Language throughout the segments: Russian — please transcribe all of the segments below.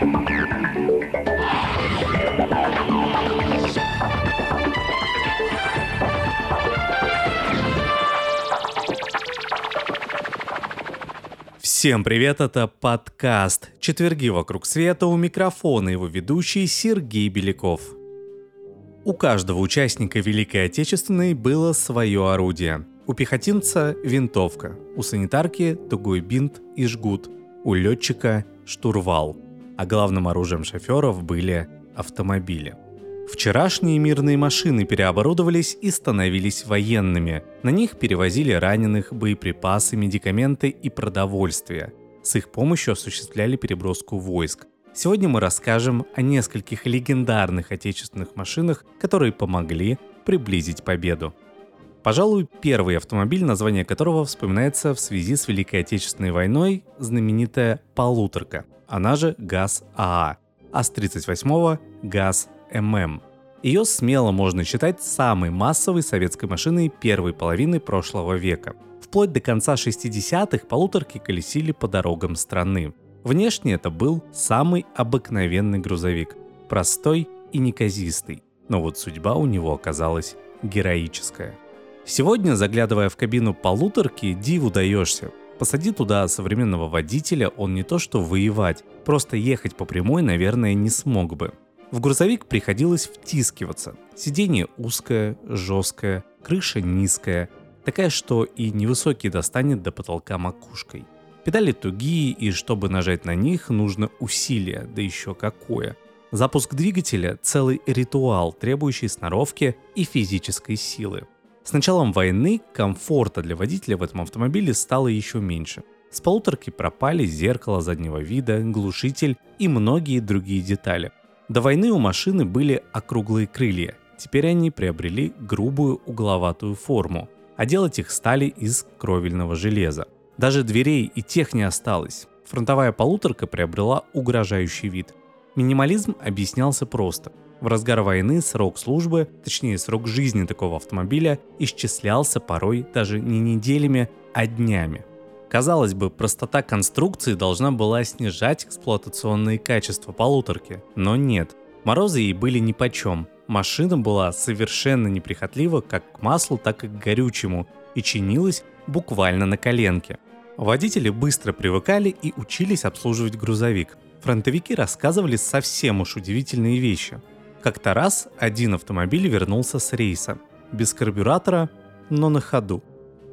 Всем привет, это подкаст «Четверги вокруг света» у микрофона его ведущий Сергей Беляков. У каждого участника Великой Отечественной было свое орудие. У пехотинца – винтовка, у санитарки – тугой бинт и жгут, у летчика – штурвал, а главным оружием шоферов были автомобили – Вчерашние мирные машины переоборудовались и становились военными. На них перевозили раненых, боеприпасы, медикаменты и продовольствие. С их помощью осуществляли переброску войск. Сегодня мы расскажем о нескольких легендарных отечественных машинах, которые помогли приблизить победу. Пожалуй, первый автомобиль, название которого вспоминается в связи с Великой Отечественной войной, знаменитая «Полуторка», она же ГАЗ-АА, а с 38-го ГАЗ ММ. Ее смело можно считать самой массовой советской машиной первой половины прошлого века. Вплоть до конца 60-х полуторки колесили по дорогам страны. Внешне это был самый обыкновенный грузовик, простой и неказистый, но вот судьба у него оказалась героическая. Сегодня, заглядывая в кабину полуторки, диву даешься. Посади туда современного водителя, он не то что воевать, просто ехать по прямой, наверное, не смог бы. В грузовик приходилось втискиваться. Сиденье узкое, жесткое, крыша низкая, такая, что и невысокий достанет до потолка макушкой. Педали тугие, и чтобы нажать на них, нужно усилие, да еще какое. Запуск двигателя – целый ритуал, требующий сноровки и физической силы. С началом войны комфорта для водителя в этом автомобиле стало еще меньше. С полуторки пропали зеркало заднего вида, глушитель и многие другие детали. До войны у машины были округлые крылья, теперь они приобрели грубую угловатую форму, а делать их стали из кровельного железа. Даже дверей и тех не осталось. Фронтовая полуторка приобрела угрожающий вид. Минимализм объяснялся просто. В разгар войны срок службы, точнее срок жизни такого автомобиля, исчислялся порой даже не неделями, а днями. Казалось бы, простота конструкции должна была снижать эксплуатационные качества полуторки, но нет. Морозы ей были нипочем. Машина была совершенно неприхотлива как к маслу, так и к горючему и чинилась буквально на коленке. Водители быстро привыкали и учились обслуживать грузовик. Фронтовики рассказывали совсем уж удивительные вещи. Как-то раз один автомобиль вернулся с рейса. Без карбюратора, но на ходу.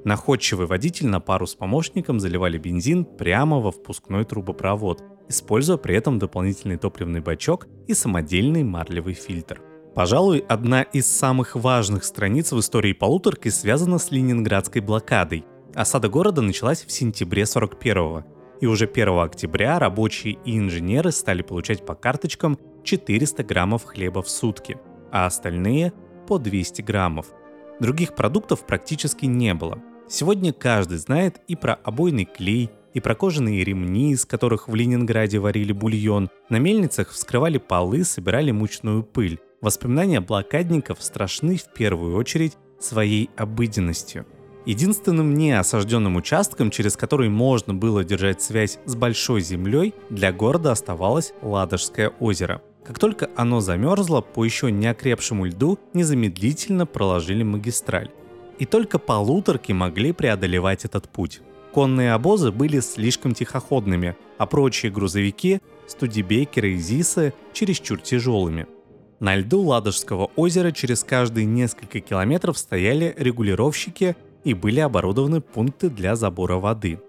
Находчивый водитель на пару с помощником заливали бензин прямо во впускной трубопровод, используя при этом дополнительный топливный бачок и самодельный марлевый фильтр. Пожалуй, одна из самых важных страниц в истории полуторки связана с ленинградской блокадой. Осада города началась в сентябре 41 и уже 1 октября рабочие и инженеры стали получать по карточкам 400 граммов хлеба в сутки, а остальные по 200 граммов. Других продуктов практически не было, Сегодня каждый знает и про обойный клей, и про кожаные ремни, из которых в Ленинграде варили бульон. На мельницах вскрывали полы, собирали мучную пыль. Воспоминания блокадников страшны в первую очередь своей обыденностью. Единственным неосажденным участком, через который можно было держать связь с большой землей, для города оставалось Ладожское озеро. Как только оно замерзло, по еще не окрепшему льду незамедлительно проложили магистраль и только полуторки могли преодолевать этот путь. Конные обозы были слишком тихоходными, а прочие грузовики, студибекеры и ЗИСы, чересчур тяжелыми. На льду Ладожского озера через каждые несколько километров стояли регулировщики и были оборудованы пункты для забора воды.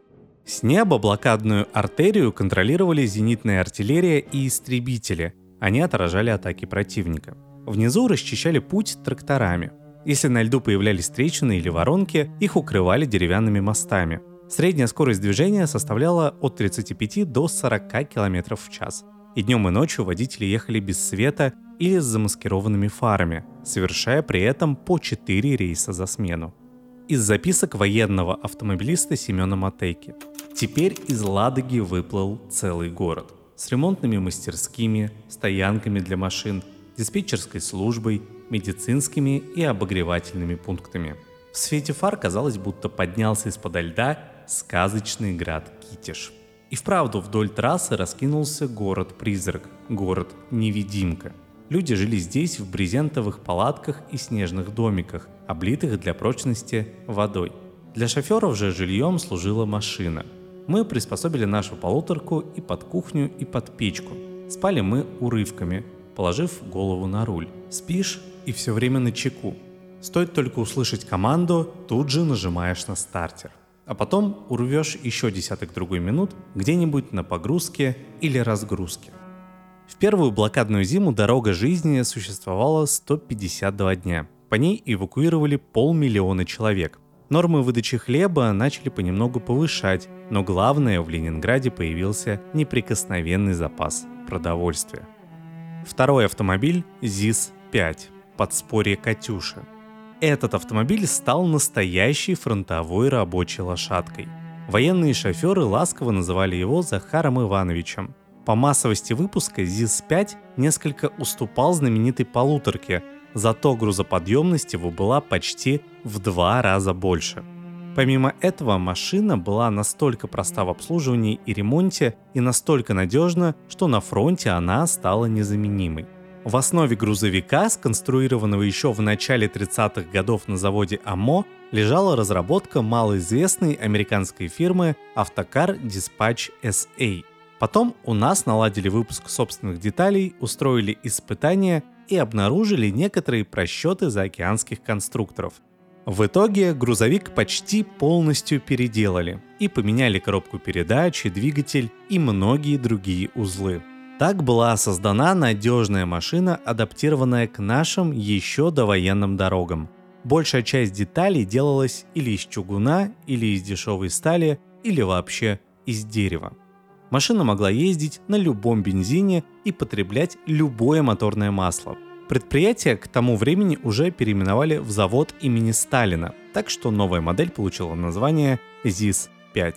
С неба блокадную артерию контролировали зенитная артиллерия и истребители. Они отражали атаки противника. Внизу расчищали путь тракторами. Если на льду появлялись трещины или воронки, их укрывали деревянными мостами. Средняя скорость движения составляла от 35 до 40 км в час. И днем и ночью водители ехали без света или с замаскированными фарами, совершая при этом по 4 рейса за смену. Из записок военного автомобилиста Семена Матейки. Теперь из Ладоги выплыл целый город. С ремонтными мастерскими, стоянками для машин, диспетчерской службой, медицинскими и обогревательными пунктами. В свете фар казалось, будто поднялся из-под льда сказочный град Китиш. И вправду вдоль трассы раскинулся город-призрак, город-невидимка. Люди жили здесь в брезентовых палатках и снежных домиках, облитых для прочности водой. Для шоферов же жильем служила машина. Мы приспособили нашу полуторку и под кухню, и под печку. Спали мы урывками, положив голову на руль. Спишь и все время на чеку. Стоит только услышать команду, тут же нажимаешь на стартер. А потом урвешь еще десяток другой минут где-нибудь на погрузке или разгрузке. В первую блокадную зиму дорога жизни существовала 152 дня. По ней эвакуировали полмиллиона человек. Нормы выдачи хлеба начали понемногу повышать, но главное, в Ленинграде появился неприкосновенный запас продовольствия. Второй автомобиль ЗИС-5 «Подспорье Катюши». Этот автомобиль стал настоящей фронтовой рабочей лошадкой. Военные шоферы ласково называли его Захаром Ивановичем. По массовости выпуска ЗИС-5 несколько уступал знаменитой полуторке, зато грузоподъемность его была почти в два раза больше. Помимо этого, машина была настолько проста в обслуживании и ремонте и настолько надежна, что на фронте она стала незаменимой. В основе грузовика, сконструированного еще в начале 30-х годов на заводе АМО, лежала разработка малоизвестной американской фирмы Автокар Dispatch SA. Потом у нас наладили выпуск собственных деталей, устроили испытания и обнаружили некоторые просчеты заокеанских конструкторов. В итоге грузовик почти полностью переделали и поменяли коробку передач, двигатель и многие другие узлы. Так была создана надежная машина, адаптированная к нашим еще довоенным дорогам. Большая часть деталей делалась или из чугуна, или из дешевой стали, или вообще из дерева. Машина могла ездить на любом бензине и потреблять любое моторное масло. Предприятие к тому времени уже переименовали в завод имени Сталина, так что новая модель получила название ЗИС-5.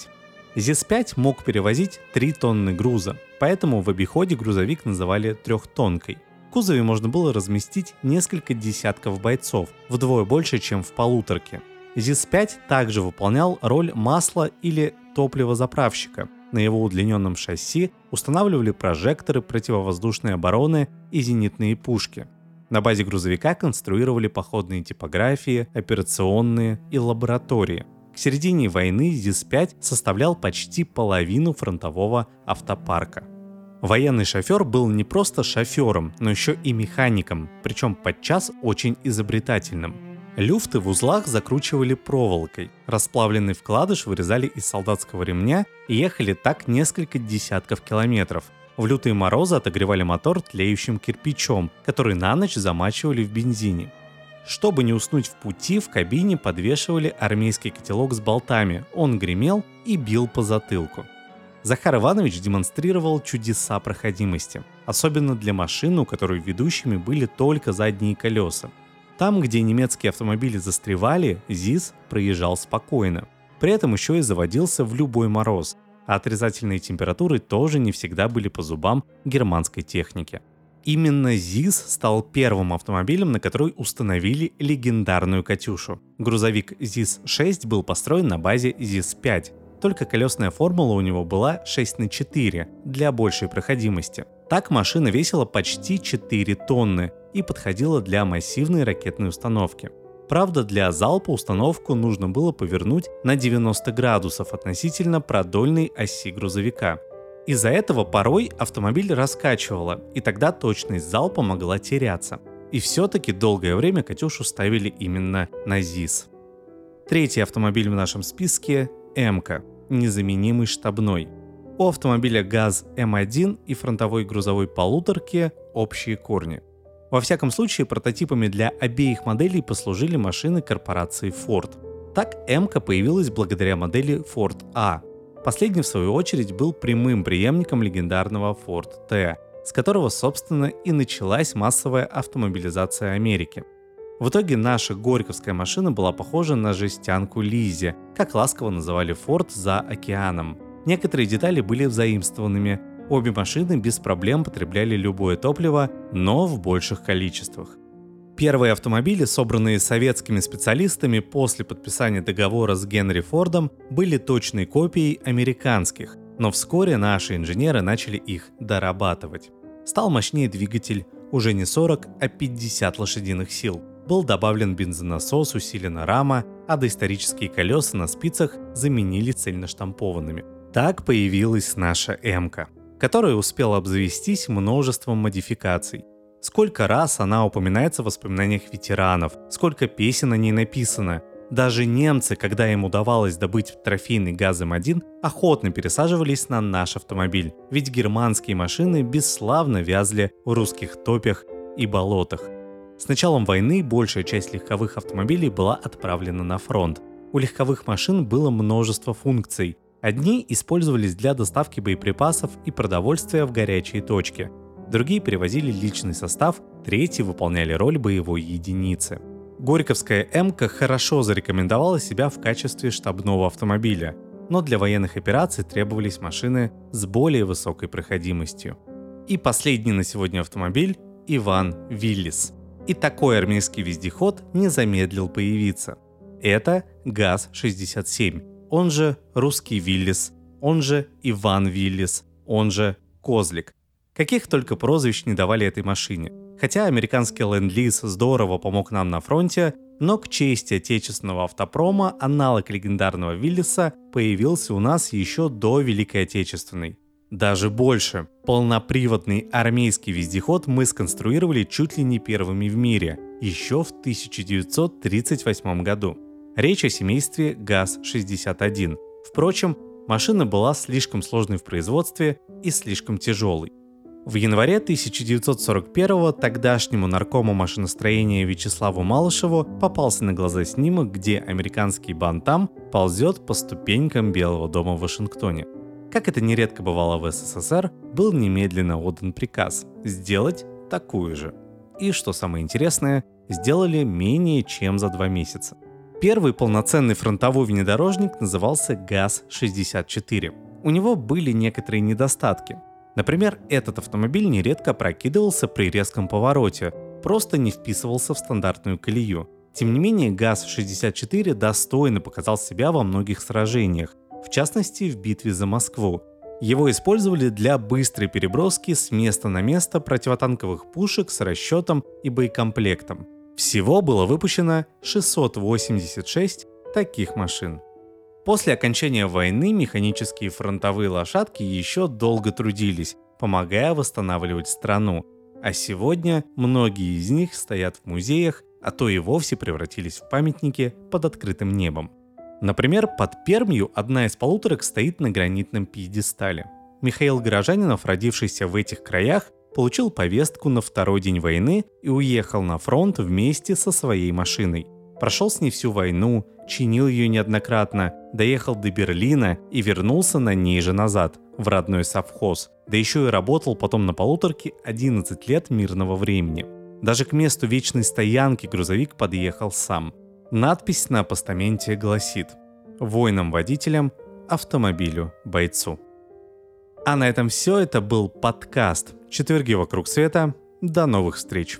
ЗИС-5 мог перевозить 3 тонны груза, поэтому в обиходе грузовик называли трехтонкой. В кузове можно было разместить несколько десятков бойцов, вдвое больше, чем в полуторке. ЗИС-5 также выполнял роль масла или топливозаправщика, на его удлиненном шасси устанавливали прожекторы противовоздушной обороны и зенитные пушки. На базе грузовика конструировали походные типографии, операционные и лаборатории. К середине войны ЗИС-5 составлял почти половину фронтового автопарка. Военный шофер был не просто шофером, но еще и механиком, причем подчас очень изобретательным – Люфты в узлах закручивали проволокой, расплавленный вкладыш вырезали из солдатского ремня и ехали так несколько десятков километров. В лютые морозы отогревали мотор тлеющим кирпичом, который на ночь замачивали в бензине. Чтобы не уснуть в пути, в кабине подвешивали армейский котелок с болтами. Он гремел и бил по затылку. Захар Иванович демонстрировал чудеса проходимости, особенно для машин, у которой ведущими были только задние колеса. Там, где немецкие автомобили застревали, ЗИС проезжал спокойно. При этом еще и заводился в любой мороз, а отрицательные температуры тоже не всегда были по зубам германской техники. Именно ЗИС стал первым автомобилем, на который установили легендарную «Катюшу». Грузовик ЗИС-6 был построен на базе ЗИС-5, только колесная формула у него была 6 на 4 для большей проходимости. Так машина весила почти 4 тонны, и подходила для массивной ракетной установки. Правда, для залпа установку нужно было повернуть на 90 градусов относительно продольной оси грузовика. Из-за этого порой автомобиль раскачивало, и тогда точность залпа могла теряться. И все-таки долгое время «Катюшу» ставили именно на ЗИС. Третий автомобиль в нашем списке – МК, незаменимый штабной. У автомобиля ГАЗ М1 и фронтовой грузовой полуторки общие корни – во всяком случае, прототипами для обеих моделей послужили машины корпорации Ford. Так м появилась благодаря модели Ford A. Последний, в свою очередь, был прямым преемником легендарного Ford T, с которого, собственно, и началась массовая автомобилизация Америки. В итоге наша горьковская машина была похожа на жестянку Лизи, как ласково называли Ford за океаном. Некоторые детали были взаимствованными, Обе машины без проблем потребляли любое топливо, но в больших количествах. Первые автомобили, собранные советскими специалистами после подписания договора с Генри Фордом, были точной копией американских, Но вскоре наши инженеры начали их дорабатывать. Стал мощнее двигатель уже не 40, а 50 лошадиных сил. Был добавлен бензонасос, усилена рама, а доисторические колеса на спицах заменили цельноштампованными. Так появилась наша М-ка, которая успела обзавестись множеством модификаций. Сколько раз она упоминается в воспоминаниях ветеранов, сколько песен на ней написано. Даже немцы, когда им удавалось добыть трофейный газ М1, охотно пересаживались на наш автомобиль, ведь германские машины бесславно вязли в русских топях и болотах. С началом войны большая часть легковых автомобилей была отправлена на фронт. У легковых машин было множество функций, Одни использовались для доставки боеприпасов и продовольствия в горячие точки, другие перевозили личный состав, третьи выполняли роль боевой единицы. Горьковская МК хорошо зарекомендовала себя в качестве штабного автомобиля, но для военных операций требовались машины с более высокой проходимостью. И последний на сегодня автомобиль – Иван Виллис. И такой армейский вездеход не замедлил появиться. Это ГАЗ-67, он же русский Виллис, он же Иван Виллис, он же Козлик. Каких только прозвищ не давали этой машине. Хотя американский ленд-лиз здорово помог нам на фронте, но к чести отечественного автопрома аналог легендарного Виллиса появился у нас еще до Великой Отечественной. Даже больше. Полноприводный армейский вездеход мы сконструировали чуть ли не первыми в мире, еще в 1938 году. Речь о семействе ГАЗ-61. Впрочем, машина была слишком сложной в производстве и слишком тяжелой. В январе 1941-го тогдашнему наркому машиностроения Вячеславу Малышеву попался на глаза снимок, где американский бантам ползет по ступенькам Белого дома в Вашингтоне. Как это нередко бывало в СССР, был немедленно отдан приказ сделать такую же. И, что самое интересное, сделали менее чем за два месяца – Первый полноценный фронтовой внедорожник назывался ГАЗ-64. У него были некоторые недостатки. Например, этот автомобиль нередко прокидывался при резком повороте, просто не вписывался в стандартную колею. Тем не менее, ГАЗ-64 достойно показал себя во многих сражениях, в частности в битве за Москву. Его использовали для быстрой переброски с места на место противотанковых пушек с расчетом и боекомплектом. Всего было выпущено 686 таких машин. После окончания войны механические фронтовые лошадки еще долго трудились, помогая восстанавливать страну, а сегодня многие из них стоят в музеях, а то и вовсе превратились в памятники под открытым небом. Например, под Пермью одна из полуторок стоит на гранитном пьедестале. Михаил Горожанинов, родившийся в этих краях, получил повестку на второй день войны и уехал на фронт вместе со своей машиной. Прошел с ней всю войну, чинил ее неоднократно, доехал до Берлина и вернулся на ней же назад, в родной совхоз. Да еще и работал потом на полуторке 11 лет мирного времени. Даже к месту вечной стоянки грузовик подъехал сам. Надпись на постаменте гласит «Воинам-водителям, автомобилю, бойцу». А на этом все. Это был подкаст «Четверги вокруг света». До новых встреч!